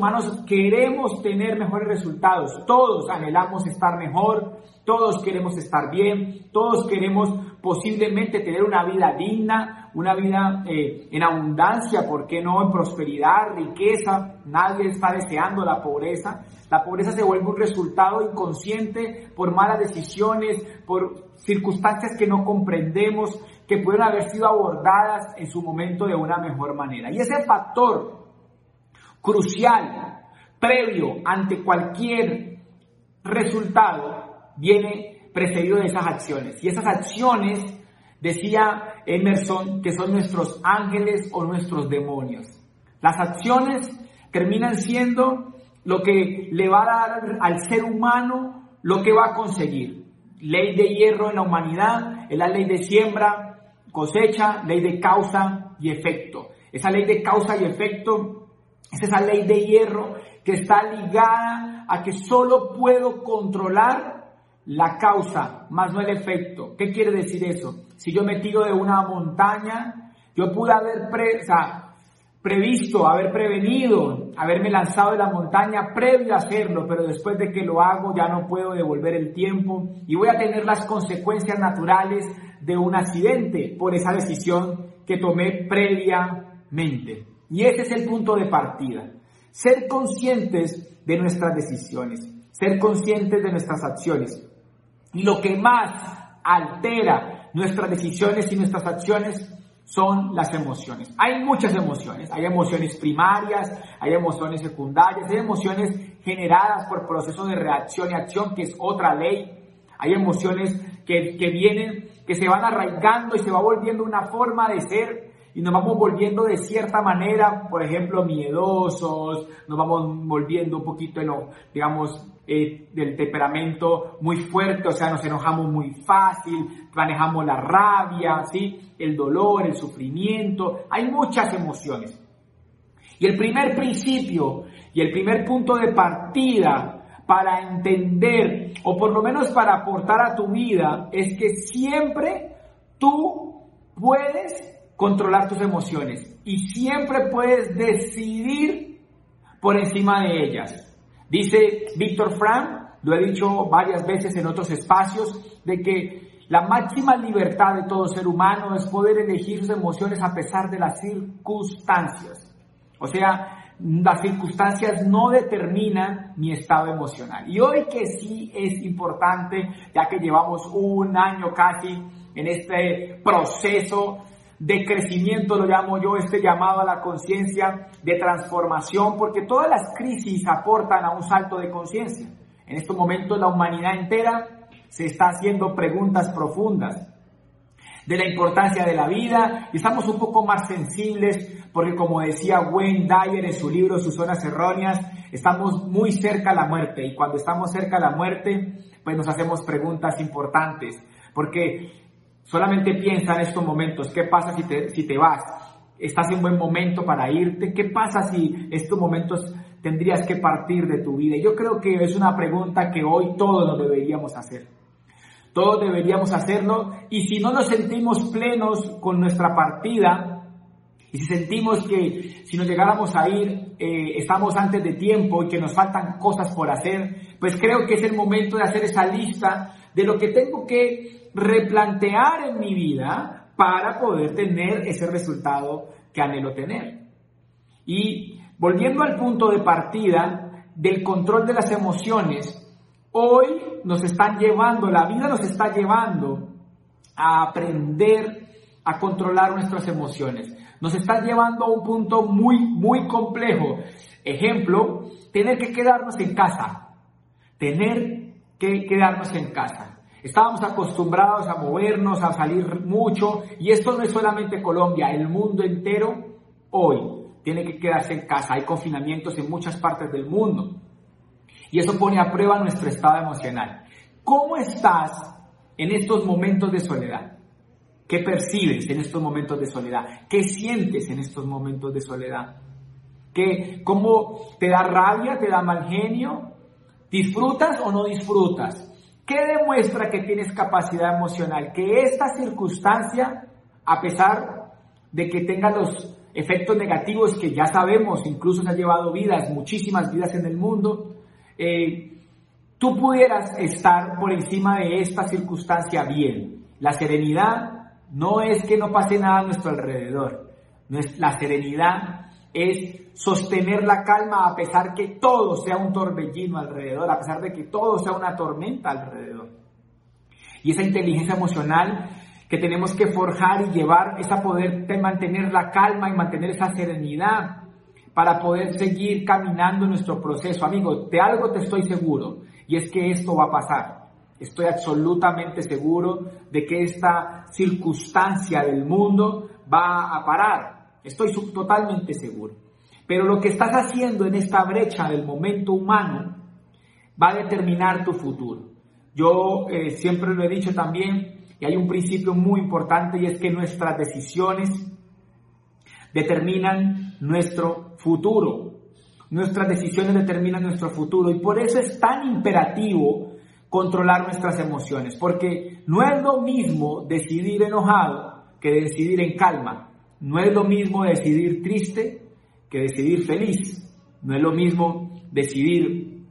humanos queremos tener mejores resultados, todos anhelamos estar mejor, todos queremos estar bien, todos queremos posiblemente tener una vida digna, una vida eh, en abundancia, ¿por qué no? En prosperidad, riqueza, nadie está deseando la pobreza. La pobreza se vuelve un resultado inconsciente por malas decisiones, por circunstancias que no comprendemos, que pueden haber sido abordadas en su momento de una mejor manera. Y ese factor crucial, previo ante cualquier resultado, viene precedido de esas acciones. Y esas acciones, decía Emerson, que son nuestros ángeles o nuestros demonios. Las acciones terminan siendo lo que le va a dar al ser humano lo que va a conseguir. Ley de hierro en la humanidad es la ley de siembra, cosecha, ley de causa y efecto. Esa ley de causa y efecto es esa ley de hierro que está ligada a que solo puedo controlar la causa, más no el efecto. ¿Qué quiere decir eso? Si yo me tiro de una montaña, yo pude haber previsto, haber prevenido, haberme lanzado de la montaña previo a hacerlo, pero después de que lo hago ya no puedo devolver el tiempo y voy a tener las consecuencias naturales de un accidente por esa decisión que tomé previamente. Y ese es el punto de partida. Ser conscientes de nuestras decisiones, ser conscientes de nuestras acciones. Y lo que más altera nuestras decisiones y nuestras acciones son las emociones. Hay muchas emociones, hay emociones primarias, hay emociones secundarias, hay emociones generadas por procesos de reacción y acción, que es otra ley. Hay emociones que, que vienen, que se van arraigando y se va volviendo una forma de ser y nos vamos volviendo de cierta manera, por ejemplo, miedosos, nos vamos volviendo un poquito, digamos, eh, del temperamento muy fuerte, o sea, nos enojamos muy fácil, manejamos la rabia, ¿sí? el dolor, el sufrimiento, hay muchas emociones. Y el primer principio y el primer punto de partida para entender, o por lo menos para aportar a tu vida, es que siempre tú puedes controlar tus emociones y siempre puedes decidir por encima de ellas. Dice Víctor Frank, lo he dicho varias veces en otros espacios, de que la máxima libertad de todo ser humano es poder elegir sus emociones a pesar de las circunstancias. O sea, las circunstancias no determinan mi estado emocional. Y hoy que sí es importante, ya que llevamos un año casi en este proceso de crecimiento, lo llamo yo, este llamado a la conciencia de transformación, porque todas las crisis aportan a un salto de conciencia. En estos momentos la humanidad entera se está haciendo preguntas profundas de la importancia de la vida y estamos un poco más sensibles porque como decía Wayne Dyer en su libro Sus zonas erróneas, estamos muy cerca a la muerte y cuando estamos cerca a la muerte pues nos hacemos preguntas importantes porque Solamente piensa en estos momentos, ¿qué pasa si te, si te vas? ¿Estás en buen momento para irte? ¿Qué pasa si estos momentos tendrías que partir de tu vida? Yo creo que es una pregunta que hoy todos nos deberíamos hacer. Todos deberíamos hacerlo y si no nos sentimos plenos con nuestra partida y si sentimos que si nos llegáramos a ir eh, estamos antes de tiempo y que nos faltan cosas por hacer, pues creo que es el momento de hacer esa lista de lo que tengo que replantear en mi vida para poder tener ese resultado que anhelo tener. Y volviendo al punto de partida del control de las emociones, hoy nos están llevando, la vida nos está llevando a aprender a controlar nuestras emociones. Nos está llevando a un punto muy, muy complejo. Ejemplo, tener que quedarnos en casa. Tener que quedarnos en casa. Estábamos acostumbrados a movernos, a salir mucho, y esto no es solamente Colombia, el mundo entero hoy tiene que quedarse en casa. Hay confinamientos en muchas partes del mundo. Y eso pone a prueba nuestro estado emocional. ¿Cómo estás en estos momentos de soledad? ¿Qué percibes en estos momentos de soledad? ¿Qué sientes en estos momentos de soledad? ¿Qué, ¿Cómo te da rabia? ¿Te da mal genio? ¿Disfrutas o no disfrutas? ¿Qué demuestra que tienes capacidad emocional? Que esta circunstancia, a pesar de que tenga los, efectos negativos que ya sabemos, incluso se han llevado vidas, muchísimas vidas en el mundo, eh, tú pudieras estar por encima de esta circunstancia bien. La serenidad no es que no pase nada a nuestro alrededor. La serenidad es sostener la calma a pesar que todo sea un torbellino alrededor, a pesar de que todo sea una tormenta alrededor. Y esa inteligencia emocional que tenemos que forjar y llevar es a poder mantener la calma y mantener esa serenidad para poder seguir caminando nuestro proceso. Amigo, de algo te estoy seguro y es que esto va a pasar. Estoy absolutamente seguro de que esta circunstancia del mundo va a parar. Estoy totalmente seguro. Pero lo que estás haciendo en esta brecha del momento humano va a determinar tu futuro. Yo eh, siempre lo he dicho también, y hay un principio muy importante y es que nuestras decisiones determinan nuestro futuro. Nuestras decisiones determinan nuestro futuro y por eso es tan imperativo controlar nuestras emociones, porque no es lo mismo decidir enojado que decidir en calma. No es lo mismo decidir triste que decidir feliz. No es lo mismo decidir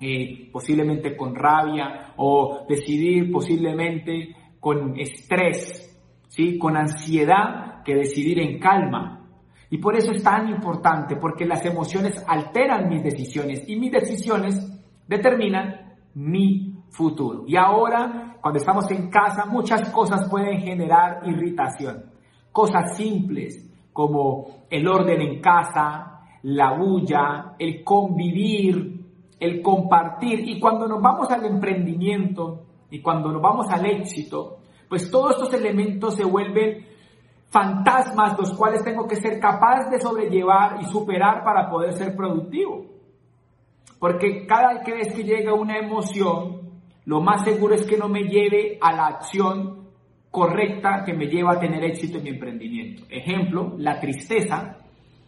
eh, posiblemente con rabia o decidir posiblemente con estrés, ¿sí? con ansiedad, que decidir en calma. Y por eso es tan importante, porque las emociones alteran mis decisiones y mis decisiones determinan mi futuro. Y ahora, cuando estamos en casa, muchas cosas pueden generar irritación. Cosas simples, como el orden en casa, la bulla, el convivir, el compartir. Y cuando nos vamos al emprendimiento y cuando nos vamos al éxito, pues todos estos elementos se vuelven fantasmas los cuales tengo que ser capaz de sobrellevar y superar para poder ser productivo. Porque cada vez que llega una emoción, lo más seguro es que no me lleve a la acción correcta que me lleva a tener éxito en mi emprendimiento. Ejemplo, la tristeza,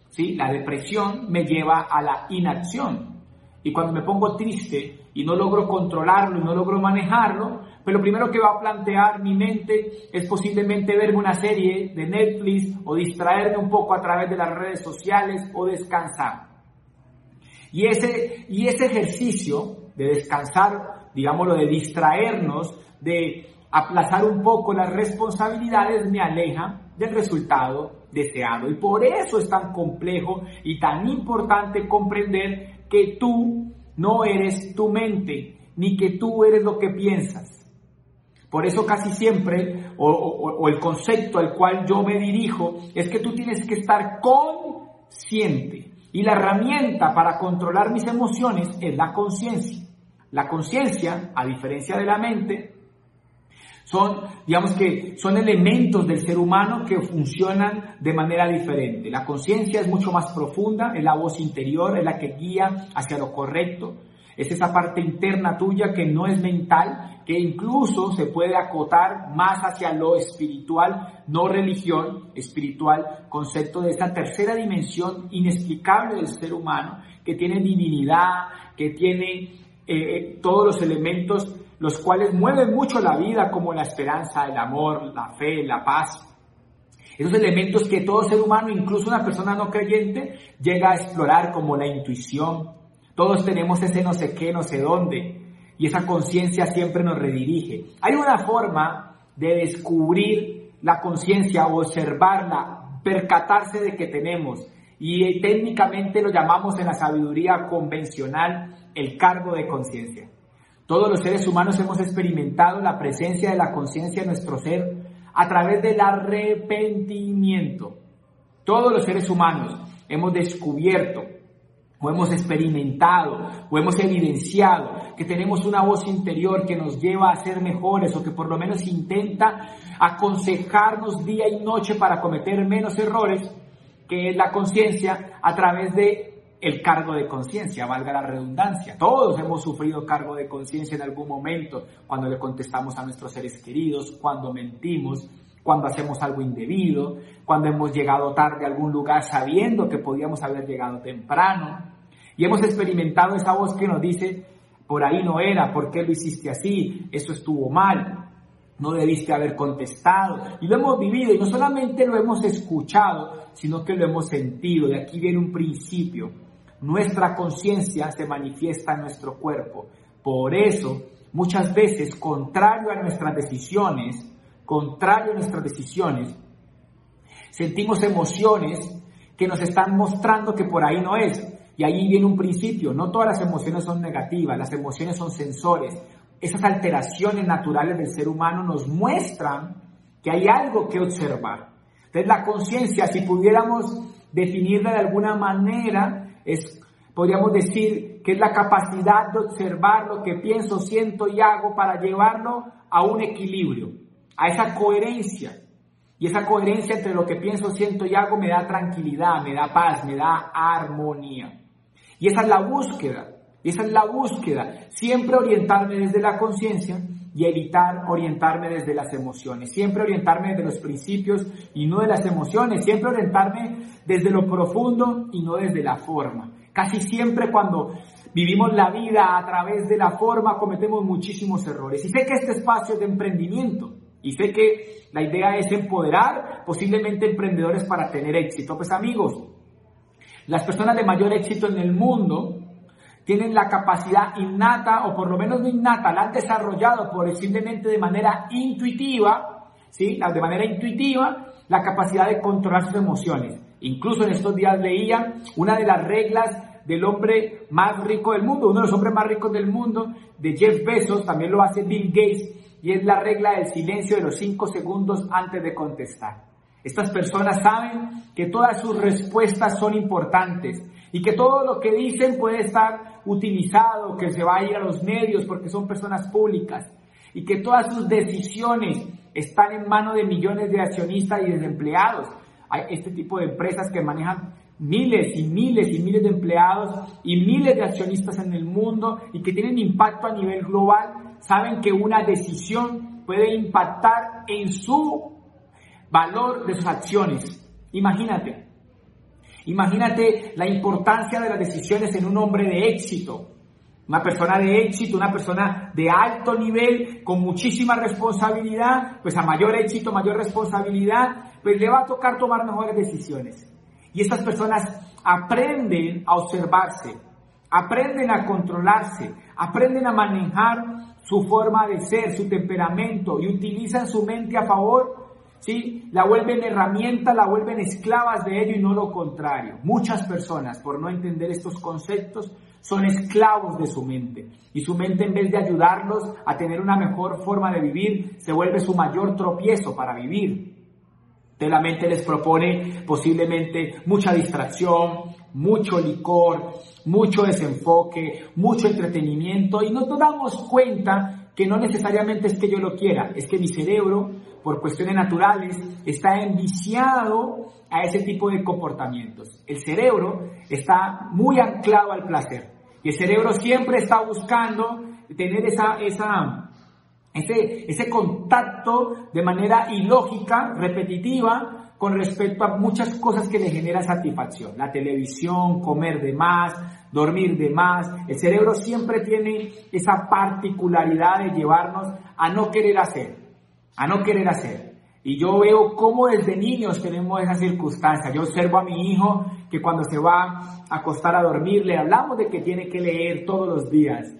¿sí? la depresión me lleva a la inacción. Y cuando me pongo triste y no logro controlarlo y no logro manejarlo, pues lo primero que va a plantear mi mente es posiblemente verme una serie de Netflix o distraerme un poco a través de las redes sociales o descansar. Y ese, y ese ejercicio de descansar, digámoslo, de distraernos, de aplazar un poco las responsabilidades me aleja del resultado deseado. Y por eso es tan complejo y tan importante comprender que tú no eres tu mente, ni que tú eres lo que piensas. Por eso casi siempre, o, el concepto al cual yo me dirijo, es que tú tienes que estar consciente. Y la herramienta para controlar mis emociones es la conciencia. La conciencia, a diferencia de la mente, son, digamos que, son elementos del ser humano que funcionan de manera diferente. La conciencia es mucho más profunda, es la voz interior, es la que guía hacia lo correcto. Es esa parte interna tuya que no es mental, que incluso se puede acotar más hacia lo espiritual, no religión, espiritual, concepto de esa tercera dimensión inexplicable del ser humano, que tiene divinidad, que tiene eh, todos los elementos los cuales mueven mucho la vida, como la esperanza, el amor, la fe, la paz. Esos elementos que todo ser humano, incluso una persona no creyente, llega a explorar como la intuición. Todos tenemos ese no sé qué, no sé dónde. Y esa conciencia siempre nos redirige. Hay una forma de descubrir la conciencia, observarla, percatarse de que tenemos. Y técnicamente lo llamamos en la sabiduría convencional el cargo de conciencia. Todos los seres humanos hemos experimentado la presencia de la conciencia en nuestro ser a través del arrepentimiento. Todos los seres humanos hemos descubierto o hemos experimentado o hemos evidenciado que tenemos una voz interior que nos lleva a ser mejores o que por lo menos intenta aconsejarnos día y noche para cometer menos errores, que es la conciencia a través de el cargo de conciencia, valga la redundancia. Todos hemos sufrido cargo de conciencia en algún momento, cuando le contestamos a nuestros seres queridos, cuando mentimos, cuando hacemos algo indebido, cuando hemos llegado tarde a algún lugar sabiendo que podíamos haber llegado temprano. Y hemos experimentado esa voz que nos dice, por ahí no era, ¿por qué lo hiciste así? Eso estuvo mal. No debiste haber contestado. Y lo hemos vivido y no solamente lo hemos escuchado, sino que lo hemos sentido. De aquí viene un principio. Nuestra conciencia se manifiesta en nuestro cuerpo. Por eso, muchas veces, contrario a nuestras decisiones, contrario a nuestras decisiones, sentimos emociones que nos están mostrando que por ahí no es. Y ahí viene un principio. No todas las emociones son negativas, las emociones son sensores esas alteraciones naturales del ser humano nos muestran que hay algo que observar. Entonces la conciencia, si pudiéramos definirla de alguna manera, es, podríamos decir que es la capacidad de observar lo que pienso, siento y hago para llevarlo a un equilibrio, a esa coherencia. Y esa coherencia entre lo que pienso, siento y hago me da tranquilidad, me da paz, me da armonía. Y esa es la búsqueda. Esa es la búsqueda, siempre orientarme desde la conciencia y evitar orientarme desde las emociones, siempre orientarme desde los principios y no de las emociones, siempre orientarme desde lo profundo y no desde la forma. Casi siempre cuando vivimos la vida a través de la forma cometemos muchísimos errores. Y sé que este espacio es de emprendimiento y sé que la idea es empoderar posiblemente emprendedores para tener éxito. Pues amigos, las personas de mayor éxito en el mundo tienen la capacidad innata, o por lo menos no innata, la han desarrollado por simplemente de manera intuitiva, ¿sí? De manera intuitiva, la capacidad de controlar sus emociones. Incluso en estos días leía una de las reglas del hombre más rico del mundo, uno de los hombres más ricos del mundo, de Jeff Bezos, también lo hace Bill Gates, y es la regla del silencio de los cinco segundos antes de contestar. Estas personas saben que todas sus respuestas son importantes y que todo lo que dicen puede estar utilizado, que se va a ir a los medios porque son personas públicas y que todas sus decisiones están en manos de millones de accionistas y desempleados. Hay este tipo de empresas que manejan miles y miles y miles de empleados y miles de accionistas en el mundo y que tienen impacto a nivel global, saben que una decisión puede impactar en su valor de sus acciones. Imagínate, Imagínate la importancia de las decisiones en un hombre de éxito. Una persona de éxito, una persona de alto nivel, con muchísima responsabilidad, pues a mayor éxito, mayor responsabilidad, pues le va a tocar tomar mejores decisiones. Y estas personas aprenden a observarse, aprenden a controlarse, aprenden a manejar su forma de ser, su temperamento y utilizan su mente a favor ¿sí? La vuelven herramienta, la vuelven esclavas de ello y no lo contrario. Muchas personas, por no entender estos conceptos, son esclavos de su mente. Y su mente, en vez de ayudarlos a tener una mejor forma de vivir, se vuelve su mayor tropiezo para vivir. De la mente les propone posiblemente mucha distracción, mucho licor, mucho desenfoque, mucho entretenimiento y nos damos cuenta que no necesariamente es que yo lo quiera, es que mi cerebro por cuestiones naturales, está enviciado a ese tipo de comportamientos. El cerebro está muy anclado al placer y el cerebro siempre está buscando tener esa, esa, ese, ese contacto de manera ilógica, repetitiva, con respecto a muchas cosas que le generan satisfacción. La televisión, comer de más, dormir de más. El cerebro siempre tiene esa particularidad de llevarnos a no querer hacer a no querer hacer. Y yo veo cómo desde niños tenemos esa circunstancia. Yo observo a mi hijo que cuando se va a acostar a dormir le hablamos de que tiene que leer todos los días.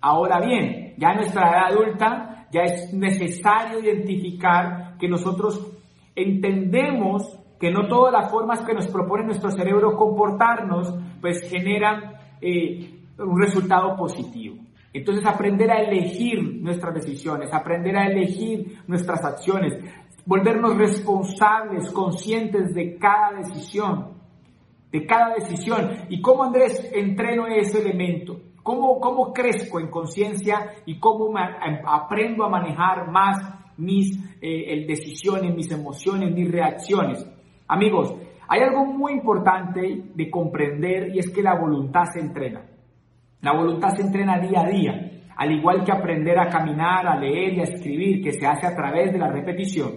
Ahora bien, ya en nuestra edad adulta ya es necesario identificar que nosotros entendemos que no todas las formas que nos propone nuestro cerebro comportarnos pues generan eh, un resultado positivo. Entonces aprender a elegir nuestras decisiones, aprender a elegir nuestras acciones, volvernos responsables, conscientes de cada decisión, de cada decisión. ¿Y cómo Andrés entreno ese elemento? ¿Cómo, cómo crezco en conciencia y cómo aprendo a manejar más mis eh, decisiones, mis emociones, mis reacciones? Amigos, hay algo muy importante de comprender y es que la voluntad se entrena. La voluntad se entrena día a día, al igual que aprender a caminar, a leer y a escribir, que se hace a través de la repetición.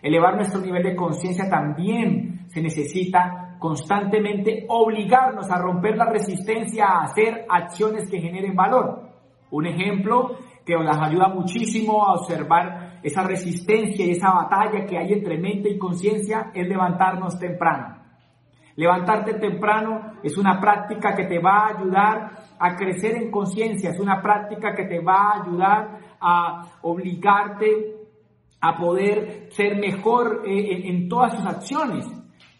Elevar nuestro nivel de conciencia también se necesita constantemente obligarnos a romper la resistencia a hacer acciones que generen valor. Un ejemplo que nos ayuda muchísimo a observar esa resistencia y esa batalla que hay entre mente y conciencia es levantarnos temprano. Levantarte temprano es una práctica que te va a ayudar a crecer en conciencia, es una práctica que te va a ayudar a obligarte a poder ser mejor eh, en, todas sus acciones.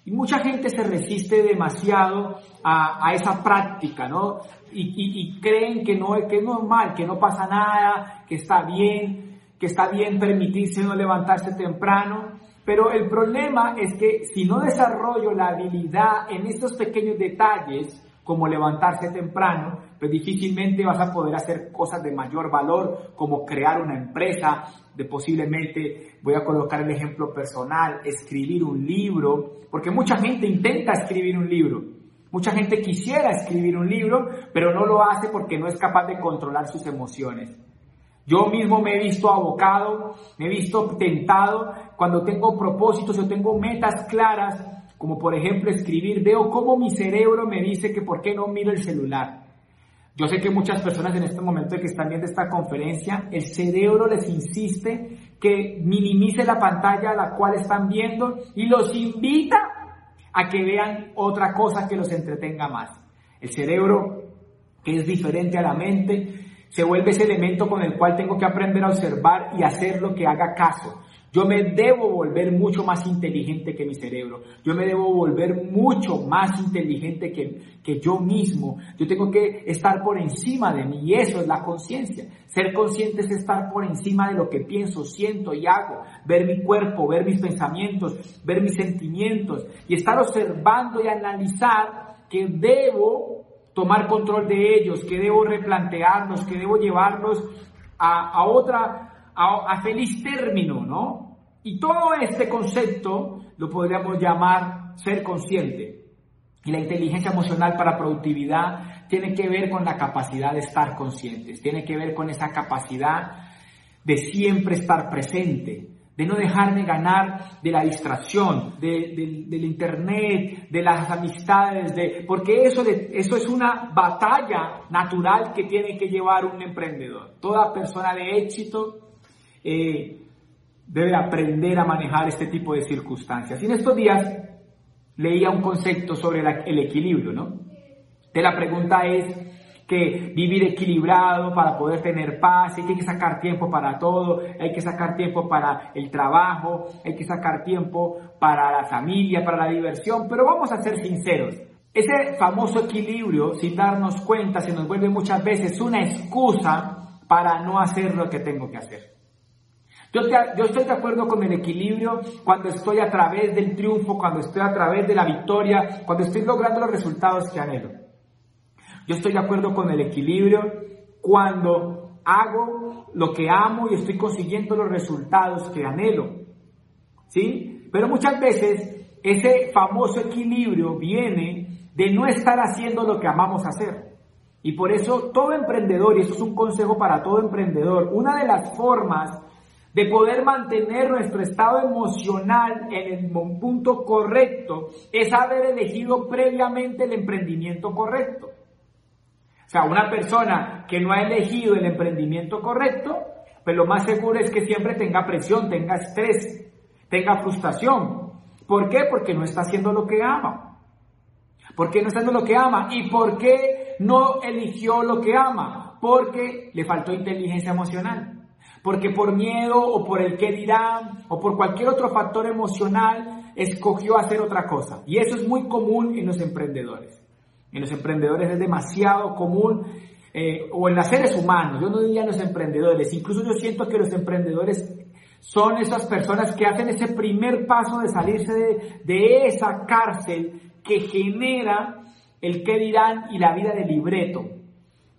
Y mucha gente se resiste demasiado a, esa práctica, ¿no? Y, creen que no, que es normal, que no pasa nada, que está bien, que está bien permitirse no levantarse temprano. Pero el problema es que si no desarrollo la habilidad en estos pequeños detalles, como levantarse temprano, pues difícilmente vas a poder hacer cosas de mayor valor, como crear una empresa, de posiblemente, voy a colocar el ejemplo personal, escribir un libro, porque mucha gente intenta escribir un libro, mucha gente quisiera escribir un libro, pero no lo hace porque no es capaz de controlar sus emociones. Yo mismo me he visto abocado, me he visto tentado cuando tengo propósitos o tengo metas claras, como por ejemplo escribir, veo cómo mi cerebro me dice que por qué no miro el celular. Yo sé que muchas personas en este momento que están viendo esta conferencia, el cerebro les insiste que minimice la pantalla a la cual están viendo y los invita a que vean otra cosa que los entretenga más. El cerebro, que es diferente a la mente, se vuelve ese elemento con el cual tengo que aprender a observar y hacer lo que haga caso. Yo me debo volver mucho más inteligente que mi cerebro. Yo me debo volver mucho más inteligente que, que yo mismo. Yo tengo que estar por encima de mí y eso es la conciencia. Ser consciente es estar por encima de lo que pienso, siento y hago. Ver mi cuerpo, ver mis pensamientos, ver mis sentimientos y estar observando y analizar que debo tomar control de ellos, que debo replantearlos, que debo llevarlos a, otra, a, feliz término, ¿no? Y todo este concepto lo podríamos llamar ser consciente. Y la inteligencia emocional para productividad tiene que ver con la capacidad de estar conscientes, tiene que ver con esa capacidad de siempre estar presente, de no dejarme ganar de la distracción, del internet, de las amistades, de, porque eso, eso es una batalla natural que tiene que llevar un emprendedor. Toda persona de éxito eh, debe aprender a manejar este tipo de circunstancias. Y en estos días leía un concepto sobre el equilibrio, ¿no? La pregunta es, que vivir equilibrado para poder tener paz, hay que sacar tiempo para todo, hay que sacar tiempo para el trabajo, hay que sacar tiempo para la familia, para la diversión, pero vamos a ser sinceros. Ese famoso equilibrio, sin darnos cuenta, se nos vuelve muchas veces una excusa para no hacer lo que tengo que hacer. Yo, yo, estoy de acuerdo con el equilibrio cuando estoy a través del triunfo, cuando estoy a través de la victoria, cuando estoy logrando los resultados que anhelo. Yo estoy de acuerdo con el equilibrio cuando hago lo que amo y estoy consiguiendo los resultados que anhelo. ¿Sí? Pero muchas veces ese famoso equilibrio viene de no estar haciendo lo que amamos hacer. Y por eso todo emprendedor, y eso es un consejo para todo emprendedor, una de las formas de poder mantener nuestro estado emocional en el punto correcto es haber elegido previamente el emprendimiento correcto. O sea, una persona que no ha elegido el emprendimiento correcto, pues lo más seguro es que siempre tenga presión, tenga estrés, tenga frustración. ¿Por qué? Porque no está haciendo lo que ama. ¿Por qué no está haciendo lo que ama? ¿Y por qué no eligió lo que ama? Porque le faltó inteligencia emocional. Porque por miedo o por el qué dirán o por cualquier otro factor emocional escogió hacer otra cosa. Y eso es muy común en los emprendedores. En los emprendedores es demasiado común, eh, o en los seres humanos, yo no diría en los emprendedores, incluso yo siento que los emprendedores son esas personas que hacen ese primer paso de salirse de, de esa cárcel que genera el qué dirán y la vida de libreto.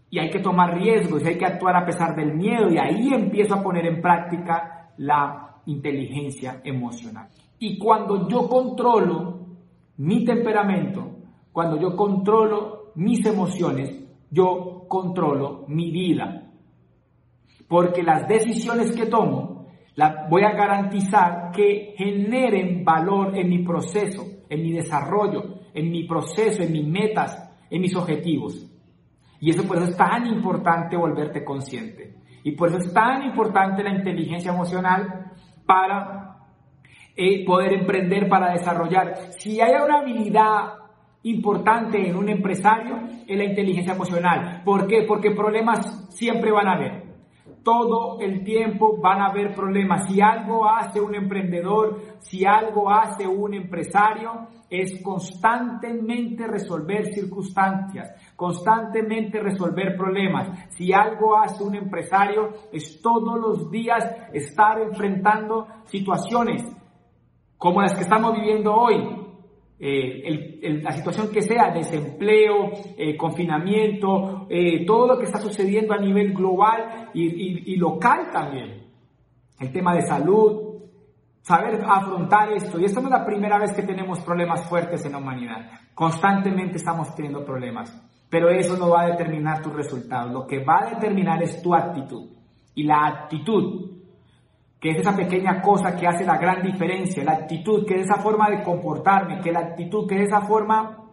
Y hay que tomar riesgos y hay que actuar a pesar del miedo y ahí empiezo a poner en práctica la inteligencia emocional. Y cuando yo controlo mi temperamento, cuando yo controlo mis emociones, yo controlo mi vida. Porque las decisiones que tomo, las voy a garantizar que generen valor en mi proceso, en mi desarrollo, en mi proceso, en mis metas, en mis objetivos. Y eso por eso es tan importante volverte consciente. Y por eso es tan importante la inteligencia emocional para eh, poder emprender, para desarrollar. Si hay una habilidad importante en un empresario, es la inteligencia emocional. ¿Por qué? Porque problemas siempre van a haber todo el tiempo van a haber problemas. Si algo hace un emprendedor, si algo hace un empresario, es constantemente resolver circunstancias, constantemente resolver problemas. Si algo hace un empresario, es todos los días estar enfrentando situaciones como las que estamos viviendo hoy, eh, la situación que sea, desempleo, eh, confinamiento, eh, todo lo que está sucediendo a nivel global y, local también. El tema de salud, saber afrontar esto. Y esta no es la primera vez que tenemos problemas fuertes en la humanidad. Constantemente estamos teniendo problemas. Pero eso no va a determinar tus resultados. Lo que va a determinar es tu actitud. Y la actitud que es esa pequeña cosa que hace la gran diferencia, la actitud, que es esa forma de comportarme, que la actitud, que es esa forma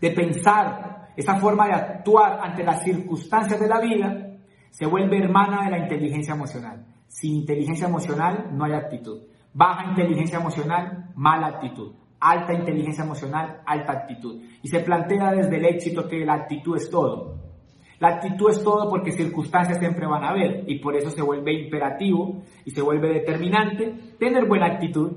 de pensar, esa forma de actuar ante las circunstancias de la vida, se vuelve hermana de la inteligencia emocional. Sin inteligencia emocional no hay actitud. Baja inteligencia emocional, mala actitud. Alta inteligencia emocional, alta actitud. Y se plantea desde el éxito que la actitud es todo. La actitud es todo porque circunstancias siempre van a haber y por eso se vuelve imperativo y se vuelve determinante tener buena actitud.